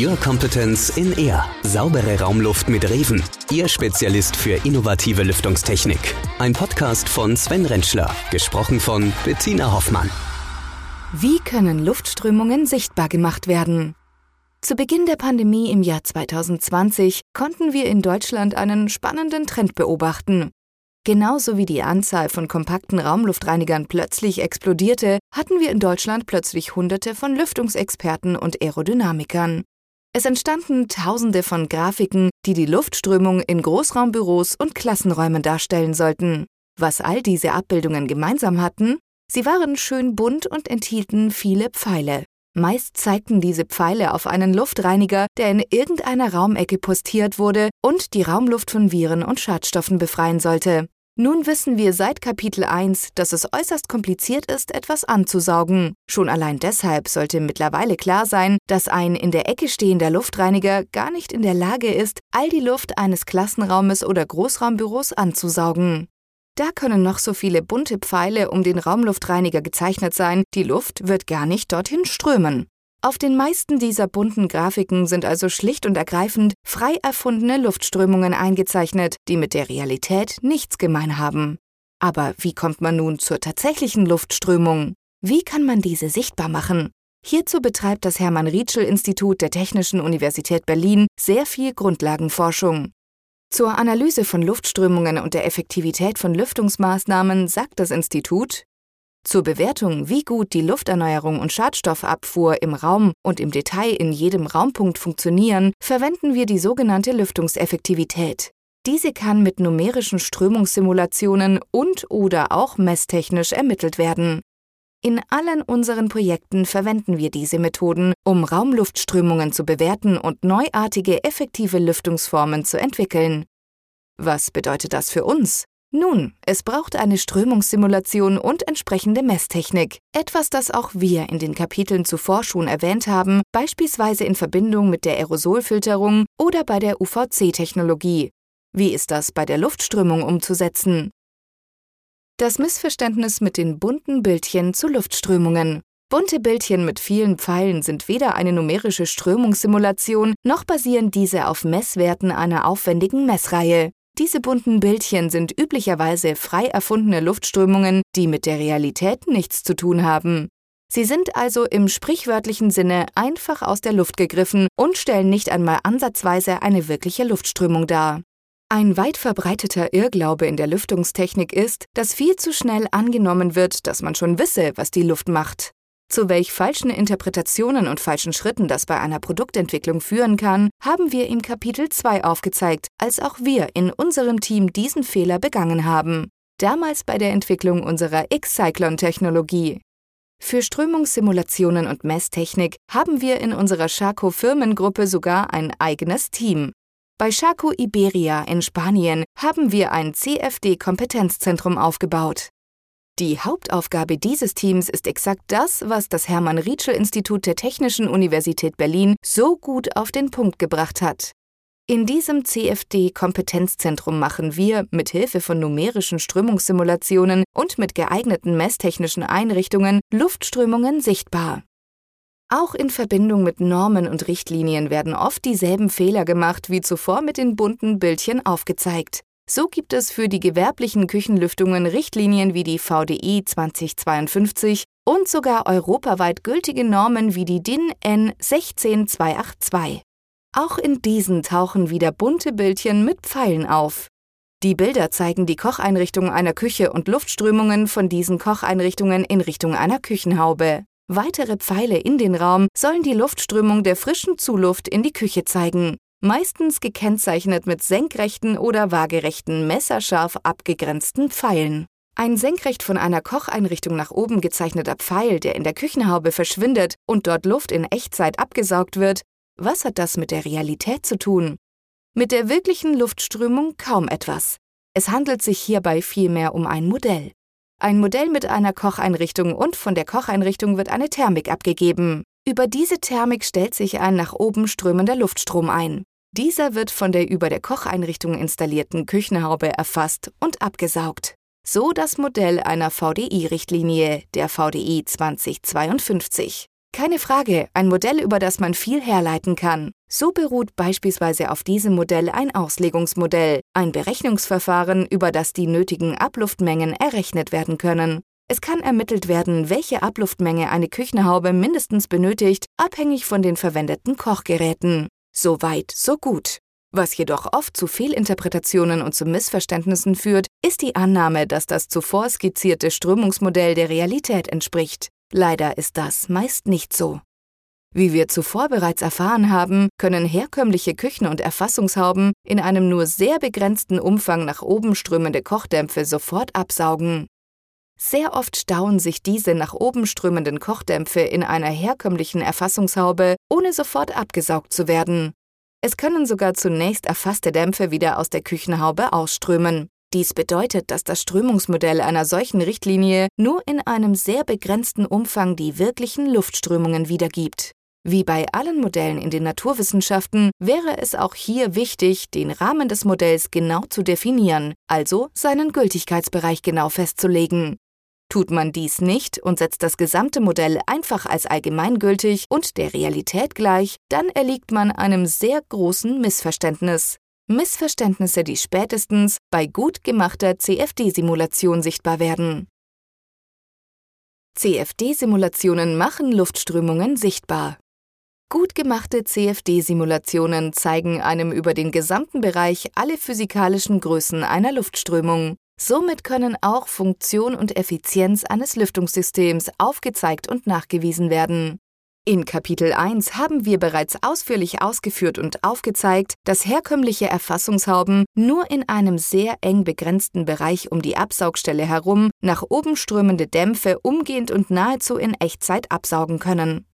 Your Competence in Air. Saubere Raumluft mit Reven. Ihr Spezialist für innovative Lüftungstechnik. Ein Podcast von Sven Rentschler. Gesprochen von Bettina Hoffmann. Wie können Luftströmungen sichtbar gemacht werden? Zu Beginn der Pandemie im Jahr 2020 konnten wir in Deutschland einen spannenden Trend beobachten. Genauso wie die Anzahl von kompakten Raumluftreinigern plötzlich explodierte, hatten wir in Deutschland plötzlich Hunderte von Lüftungsexperten und Aerodynamikern. Es entstanden Tausende von Grafiken, die die Luftströmung in Großraumbüros und Klassenräumen darstellen sollten. Was all diese Abbildungen gemeinsam hatten? Sie waren schön bunt und enthielten viele Pfeile. Meist zeigten diese Pfeile auf einen Luftreiniger, der in irgendeiner Raumecke postiert wurde und die Raumluft von Viren und Schadstoffen befreien sollte. Nun wissen wir seit Kapitel 1, dass es äußerst kompliziert ist, etwas anzusaugen. Schon allein deshalb sollte mittlerweile klar sein, dass ein in der Ecke stehender Luftreiniger gar nicht in der Lage ist, all die Luft eines Klassenraumes oder Großraumbüros anzusaugen. Da können noch so viele bunte Pfeile um den Raumluftreiniger gezeichnet sein, die Luft wird gar nicht dorthin strömen. Auf den meisten dieser bunten Grafiken sind also schlicht und ergreifend frei erfundene Luftströmungen eingezeichnet, die mit der Realität nichts gemein haben. Aber wie kommt man nun zur tatsächlichen Luftströmung? Wie kann man diese sichtbar machen? Hierzu betreibt das Hermann Rietschel Institut der Technischen Universität Berlin sehr viel Grundlagenforschung. Zur Analyse von Luftströmungen und der Effektivität von Lüftungsmaßnahmen sagt das Institut, zur Bewertung, wie gut die Lufterneuerung und Schadstoffabfuhr im Raum und im Detail in jedem Raumpunkt funktionieren, verwenden wir die sogenannte Lüftungseffektivität. Diese kann mit numerischen Strömungssimulationen und/oder auch messtechnisch ermittelt werden. In allen unseren Projekten verwenden wir diese Methoden, um Raumluftströmungen zu bewerten und neuartige effektive Lüftungsformen zu entwickeln. Was bedeutet das für uns? Nun, es braucht eine Strömungssimulation und entsprechende Messtechnik, etwas, das auch wir in den Kapiteln zuvor schon erwähnt haben, beispielsweise in Verbindung mit der Aerosolfilterung oder bei der UVC-Technologie. Wie ist das bei der Luftströmung umzusetzen? Das Missverständnis mit den bunten Bildchen zu Luftströmungen. Bunte Bildchen mit vielen Pfeilen sind weder eine numerische Strömungssimulation, noch basieren diese auf Messwerten einer aufwendigen Messreihe. Diese bunten Bildchen sind üblicherweise frei erfundene Luftströmungen, die mit der Realität nichts zu tun haben. Sie sind also im sprichwörtlichen Sinne einfach aus der Luft gegriffen und stellen nicht einmal ansatzweise eine wirkliche Luftströmung dar. Ein weit verbreiteter Irrglaube in der Lüftungstechnik ist, dass viel zu schnell angenommen wird, dass man schon wisse, was die Luft macht. Zu welch falschen Interpretationen und falschen Schritten das bei einer Produktentwicklung führen kann, haben wir im Kapitel 2 aufgezeigt, als auch wir in unserem Team diesen Fehler begangen haben. Damals bei der Entwicklung unserer X-Cyclone-Technologie. Für Strömungssimulationen und Messtechnik haben wir in unserer Charco Firmengruppe sogar ein eigenes Team. Bei Charco Iberia in Spanien haben wir ein CFD-Kompetenzzentrum aufgebaut. Die Hauptaufgabe dieses Teams ist exakt das, was das Hermann Rietschel Institut der Technischen Universität Berlin so gut auf den Punkt gebracht hat. In diesem CFD-Kompetenzzentrum machen wir mit Hilfe von numerischen Strömungssimulationen und mit geeigneten messtechnischen Einrichtungen Luftströmungen sichtbar. Auch in Verbindung mit Normen und Richtlinien werden oft dieselben Fehler gemacht wie zuvor mit den bunten Bildchen aufgezeigt. So gibt es für die gewerblichen Küchenlüftungen Richtlinien wie die VDI 2052 und sogar europaweit gültige Normen wie die DIN N 16282. Auch in diesen tauchen wieder bunte Bildchen mit Pfeilen auf. Die Bilder zeigen die Kocheinrichtung einer Küche und Luftströmungen von diesen Kocheinrichtungen in Richtung einer Küchenhaube. Weitere Pfeile in den Raum sollen die Luftströmung der frischen Zuluft in die Küche zeigen meistens gekennzeichnet mit senkrechten oder waagerechten messerscharf abgegrenzten Pfeilen. Ein senkrecht von einer Kocheinrichtung nach oben gezeichneter Pfeil, der in der Küchenhaube verschwindet und dort Luft in Echtzeit abgesaugt wird, was hat das mit der Realität zu tun? Mit der wirklichen Luftströmung kaum etwas. Es handelt sich hierbei vielmehr um ein Modell. Ein Modell mit einer Kocheinrichtung und von der Kocheinrichtung wird eine Thermik abgegeben. Über diese Thermik stellt sich ein nach oben strömender Luftstrom ein. Dieser wird von der über der Kocheinrichtung installierten Küchenhaube erfasst und abgesaugt. So das Modell einer VDI-Richtlinie, der VDI 2052. Keine Frage, ein Modell, über das man viel herleiten kann. So beruht beispielsweise auf diesem Modell ein Auslegungsmodell, ein Berechnungsverfahren, über das die nötigen Abluftmengen errechnet werden können. Es kann ermittelt werden, welche Abluftmenge eine Küchenhaube mindestens benötigt, abhängig von den verwendeten Kochgeräten. So weit, so gut. Was jedoch oft zu Fehlinterpretationen und zu Missverständnissen führt, ist die Annahme, dass das zuvor skizzierte Strömungsmodell der Realität entspricht. Leider ist das meist nicht so. Wie wir zuvor bereits erfahren haben, können herkömmliche Küchen- und Erfassungshauben in einem nur sehr begrenzten Umfang nach oben strömende Kochdämpfe sofort absaugen. Sehr oft stauen sich diese nach oben strömenden Kochdämpfe in einer herkömmlichen Erfassungshaube, ohne sofort abgesaugt zu werden. Es können sogar zunächst erfasste Dämpfe wieder aus der Küchenhaube ausströmen. Dies bedeutet, dass das Strömungsmodell einer solchen Richtlinie nur in einem sehr begrenzten Umfang die wirklichen Luftströmungen wiedergibt. Wie bei allen Modellen in den Naturwissenschaften wäre es auch hier wichtig, den Rahmen des Modells genau zu definieren, also seinen Gültigkeitsbereich genau festzulegen. Tut man dies nicht und setzt das gesamte Modell einfach als allgemeingültig und der Realität gleich, dann erliegt man einem sehr großen Missverständnis. Missverständnisse, die spätestens bei gut gemachter CFD-Simulation sichtbar werden. CFD-Simulationen machen Luftströmungen sichtbar. Gut gemachte CFD-Simulationen zeigen einem über den gesamten Bereich alle physikalischen Größen einer Luftströmung. Somit können auch Funktion und Effizienz eines Lüftungssystems aufgezeigt und nachgewiesen werden. In Kapitel 1 haben wir bereits ausführlich ausgeführt und aufgezeigt, dass herkömmliche Erfassungshauben nur in einem sehr eng begrenzten Bereich um die Absaugstelle herum nach oben strömende Dämpfe umgehend und nahezu in Echtzeit absaugen können.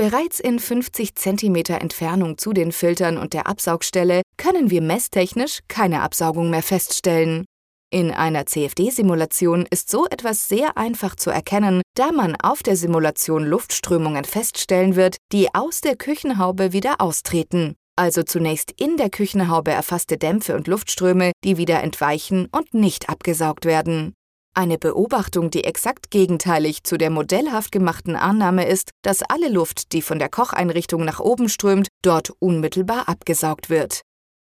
Bereits in 50 cm Entfernung zu den Filtern und der Absaugstelle können wir messtechnisch keine Absaugung mehr feststellen. In einer CFD-Simulation ist so etwas sehr einfach zu erkennen, da man auf der Simulation Luftströmungen feststellen wird, die aus der Küchenhaube wieder austreten. Also zunächst in der Küchenhaube erfasste Dämpfe und Luftströme, die wieder entweichen und nicht abgesaugt werden. Eine Beobachtung, die exakt gegenteilig zu der modellhaft gemachten Annahme ist, dass alle Luft, die von der Kocheinrichtung nach oben strömt, dort unmittelbar abgesaugt wird.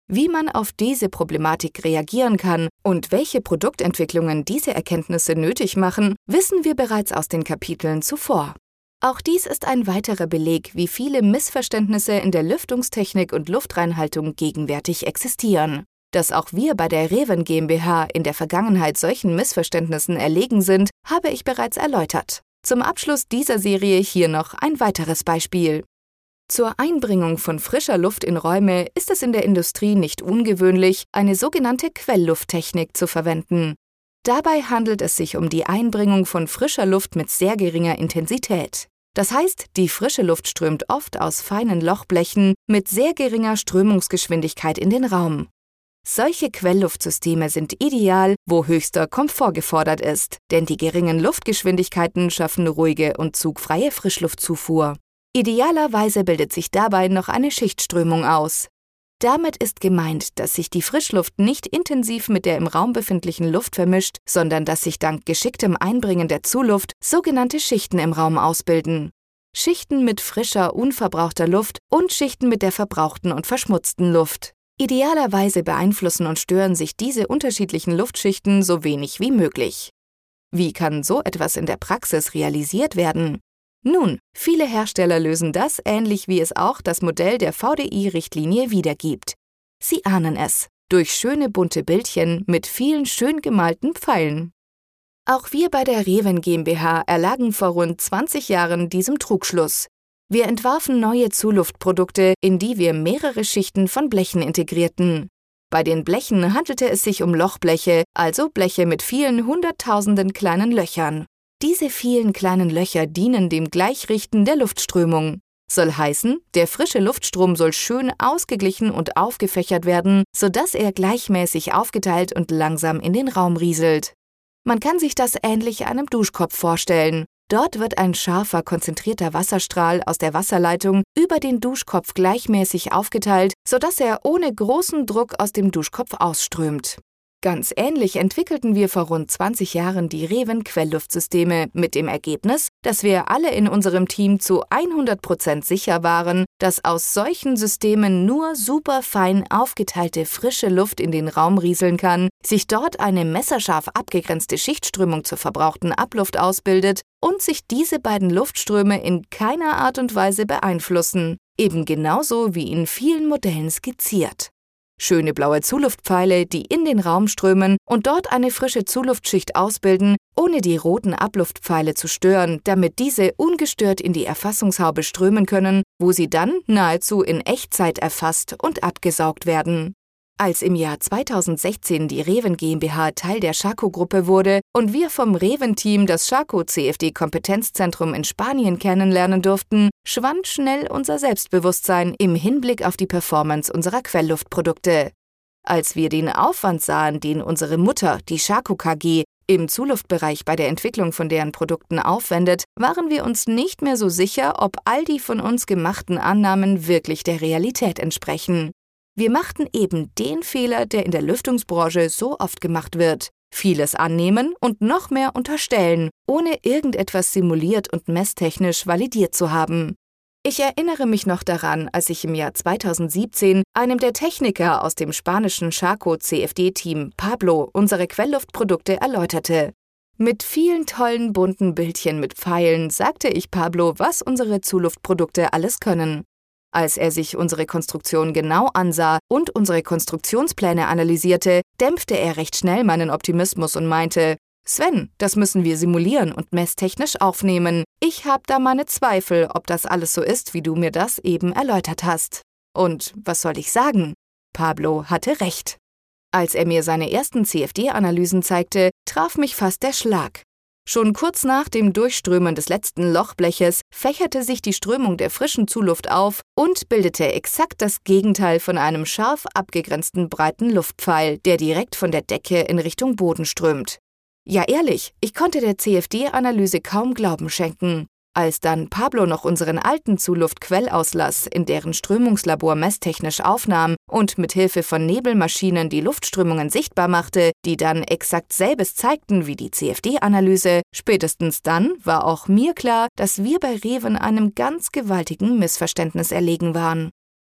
Wie man auf diese Problematik reagieren kann und welche Produktentwicklungen diese Erkenntnisse nötig machen, wissen wir bereits aus den Kapiteln zuvor. Auch dies ist ein weiterer Beleg, wie viele Missverständnisse in der Lüftungstechnik und Luftreinhaltung gegenwärtig existieren. Dass auch wir bei der Reven GmbH in der Vergangenheit solchen Missverständnissen erlegen sind, habe ich bereits erläutert. Zum Abschluss dieser Serie hier noch ein weiteres Beispiel. Zur Einbringung von frischer Luft in Räume ist es in der Industrie nicht ungewöhnlich, eine sogenannte Quelllufttechnik zu verwenden. Dabei handelt es sich um die Einbringung von frischer Luft mit sehr geringer Intensität. Das heißt, die frische Luft strömt oft aus feinen Lochblechen mit sehr geringer Strömungsgeschwindigkeit in den Raum. Solche Quellluftsysteme sind ideal, wo höchster Komfort gefordert ist, denn die geringen Luftgeschwindigkeiten schaffen ruhige und zugfreie Frischluftzufuhr. Idealerweise bildet sich dabei noch eine Schichtströmung aus. Damit ist gemeint, dass sich die Frischluft nicht intensiv mit der im Raum befindlichen Luft vermischt, sondern dass sich dank geschicktem Einbringen der Zuluft sogenannte Schichten im Raum ausbilden. Schichten mit frischer, unverbrauchter Luft und Schichten mit der verbrauchten und verschmutzten Luft. Idealerweise beeinflussen und stören sich diese unterschiedlichen Luftschichten so wenig wie möglich. Wie kann so etwas in der Praxis realisiert werden? Nun, viele Hersteller lösen das ähnlich wie es auch das Modell der VDI-Richtlinie wiedergibt. Sie ahnen es, durch schöne bunte Bildchen mit vielen schön gemalten Pfeilen. Auch wir bei der Reven GmbH erlagen vor rund 20 Jahren diesem Trugschluss. Wir entwarfen neue Zuluftprodukte, in die wir mehrere Schichten von Blechen integrierten. Bei den Blechen handelte es sich um Lochbleche, also Bleche mit vielen hunderttausenden kleinen Löchern. Diese vielen kleinen Löcher dienen dem Gleichrichten der Luftströmung. Soll heißen, der frische Luftstrom soll schön ausgeglichen und aufgefächert werden, sodass er gleichmäßig aufgeteilt und langsam in den Raum rieselt. Man kann sich das ähnlich einem Duschkopf vorstellen. Dort wird ein scharfer, konzentrierter Wasserstrahl aus der Wasserleitung über den Duschkopf gleichmäßig aufgeteilt, sodass er ohne großen Druck aus dem Duschkopf ausströmt. Ganz ähnlich entwickelten wir vor rund 20 Jahren die Reven Quellluftsysteme mit dem Ergebnis, dass wir alle in unserem Team zu 100% sicher waren, dass aus solchen Systemen nur super fein aufgeteilte frische Luft in den Raum rieseln kann, sich dort eine messerscharf abgegrenzte Schichtströmung zur verbrauchten Abluft ausbildet und sich diese beiden Luftströme in keiner Art und Weise beeinflussen, eben genauso wie in vielen Modellen skizziert. Schöne blaue Zuluftpfeile, die in den Raum strömen und dort eine frische Zuluftschicht ausbilden, ohne die roten Abluftpfeile zu stören, damit diese ungestört in die Erfassungshaube strömen können, wo sie dann nahezu in Echtzeit erfasst und abgesaugt werden. Als im Jahr 2016 die Reven GmbH Teil der Schako-Gruppe wurde und wir vom Reven-Team das Schako CFD-Kompetenzzentrum in Spanien kennenlernen durften, schwand schnell unser Selbstbewusstsein im Hinblick auf die Performance unserer Quellluftprodukte. Als wir den Aufwand sahen, den unsere Mutter, die Schako KG, im Zuluftbereich bei der Entwicklung von deren Produkten aufwendet, waren wir uns nicht mehr so sicher, ob all die von uns gemachten Annahmen wirklich der Realität entsprechen. Wir machten eben den Fehler, der in der Lüftungsbranche so oft gemacht wird. Vieles annehmen und noch mehr unterstellen, ohne irgendetwas simuliert und messtechnisch validiert zu haben. Ich erinnere mich noch daran, als ich im Jahr 2017 einem der Techniker aus dem spanischen Chaco CFD-Team Pablo unsere Quellluftprodukte erläuterte. Mit vielen tollen bunten Bildchen mit Pfeilen sagte ich Pablo, was unsere Zuluftprodukte alles können. Als er sich unsere Konstruktion genau ansah und unsere Konstruktionspläne analysierte, dämpfte er recht schnell meinen Optimismus und meinte, Sven, das müssen wir simulieren und messtechnisch aufnehmen. Ich habe da meine Zweifel, ob das alles so ist, wie du mir das eben erläutert hast. Und was soll ich sagen? Pablo hatte recht. Als er mir seine ersten CFD-Analysen zeigte, traf mich fast der Schlag. Schon kurz nach dem Durchströmen des letzten Lochbleches fächerte sich die Strömung der frischen Zuluft auf und bildete exakt das Gegenteil von einem scharf abgegrenzten breiten Luftpfeil, der direkt von der Decke in Richtung Boden strömt. Ja ehrlich, ich konnte der CFD-Analyse kaum Glauben schenken. Als dann Pablo noch unseren alten Zuluftquellauslass in deren Strömungslabor messtechnisch aufnahm und mit Hilfe von Nebelmaschinen die Luftströmungen sichtbar machte, die dann exakt selbes zeigten wie die CFD-Analyse, spätestens dann war auch mir klar, dass wir bei Reven einem ganz gewaltigen Missverständnis erlegen waren.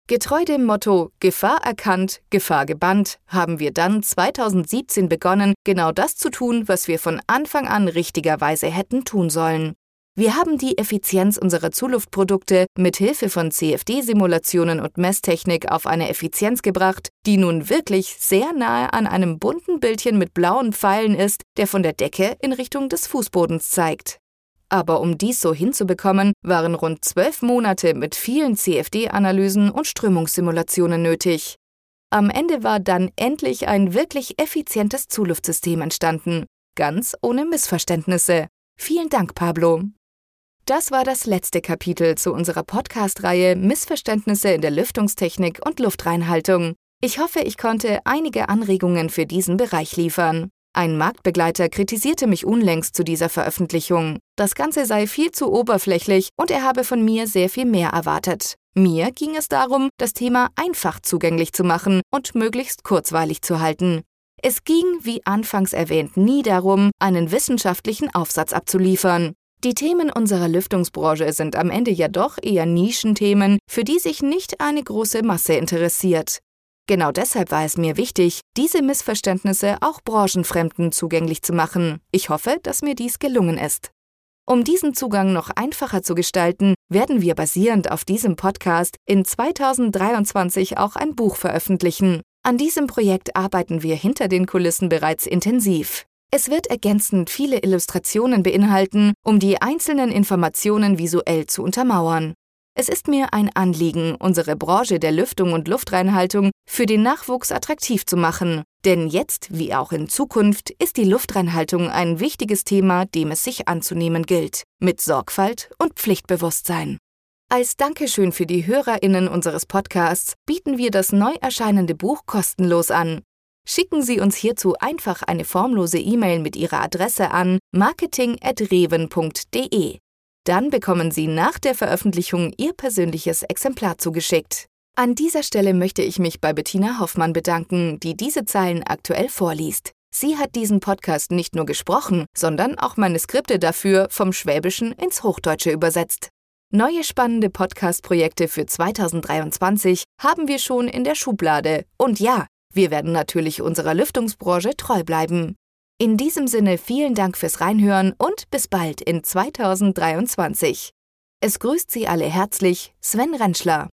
Getreu dem Motto Gefahr erkannt, Gefahr gebannt, haben wir dann 2017 begonnen, genau das zu tun, was wir von Anfang an richtigerweise hätten tun sollen. Wir haben die Effizienz unserer Zuluftprodukte mit Hilfe von CFD-Simulationen und Messtechnik auf eine Effizienz gebracht, die nun wirklich sehr nahe an einem bunten Bildchen mit blauen Pfeilen ist, der von der Decke in Richtung des Fußbodens zeigt. Aber um dies so hinzubekommen, waren rund zwölf Monate mit vielen CFD-Analysen und Strömungssimulationen nötig. Am Ende war dann endlich ein wirklich effizientes Zuluftsystem entstanden, ganz ohne Missverständnisse. Vielen Dank, Pablo. Das war das letzte Kapitel zu unserer Podcast-Reihe Missverständnisse in der Lüftungstechnik und Luftreinhaltung. Ich hoffe, ich konnte einige Anregungen für diesen Bereich liefern. Ein Marktbegleiter kritisierte mich unlängst zu dieser Veröffentlichung. Das Ganze sei viel zu oberflächlich und er habe von mir sehr viel mehr erwartet. Mir ging es darum, das Thema einfach zugänglich zu machen und möglichst kurzweilig zu halten. Es ging, wie anfangs erwähnt, nie darum, einen wissenschaftlichen Aufsatz abzuliefern. Die Themen unserer Lüftungsbranche sind am Ende ja doch eher Nischenthemen, für die sich nicht eine große Masse interessiert. Genau deshalb war es mir wichtig, diese Missverständnisse auch Branchenfremden zugänglich zu machen. Ich hoffe, dass mir dies gelungen ist. Um diesen Zugang noch einfacher zu gestalten, werden wir basierend auf diesem Podcast in 2023 auch ein Buch veröffentlichen. An diesem Projekt arbeiten wir hinter den Kulissen bereits intensiv. Es wird ergänzend viele Illustrationen beinhalten, um die einzelnen Informationen visuell zu untermauern. Es ist mir ein Anliegen, unsere Branche der Lüftung und Luftreinhaltung für den Nachwuchs attraktiv zu machen. Denn jetzt, wie auch in Zukunft, ist die Luftreinhaltung ein wichtiges Thema, dem es sich anzunehmen gilt. Mit Sorgfalt und Pflichtbewusstsein. Als Dankeschön für die HörerInnen unseres Podcasts bieten wir das neu erscheinende Buch kostenlos an. Schicken Sie uns hierzu einfach eine formlose E-Mail mit Ihrer Adresse an marketing.reven.de. Dann bekommen Sie nach der Veröffentlichung Ihr persönliches Exemplar zugeschickt. An dieser Stelle möchte ich mich bei Bettina Hoffmann bedanken, die diese Zeilen aktuell vorliest. Sie hat diesen Podcast nicht nur gesprochen, sondern auch meine Skripte dafür vom Schwäbischen ins Hochdeutsche übersetzt. Neue spannende Podcast-Projekte für 2023 haben wir schon in der Schublade. Und ja, wir werden natürlich unserer Lüftungsbranche treu bleiben. In diesem Sinne vielen Dank fürs Reinhören und bis bald in 2023. Es grüßt Sie alle herzlich Sven Rentschler.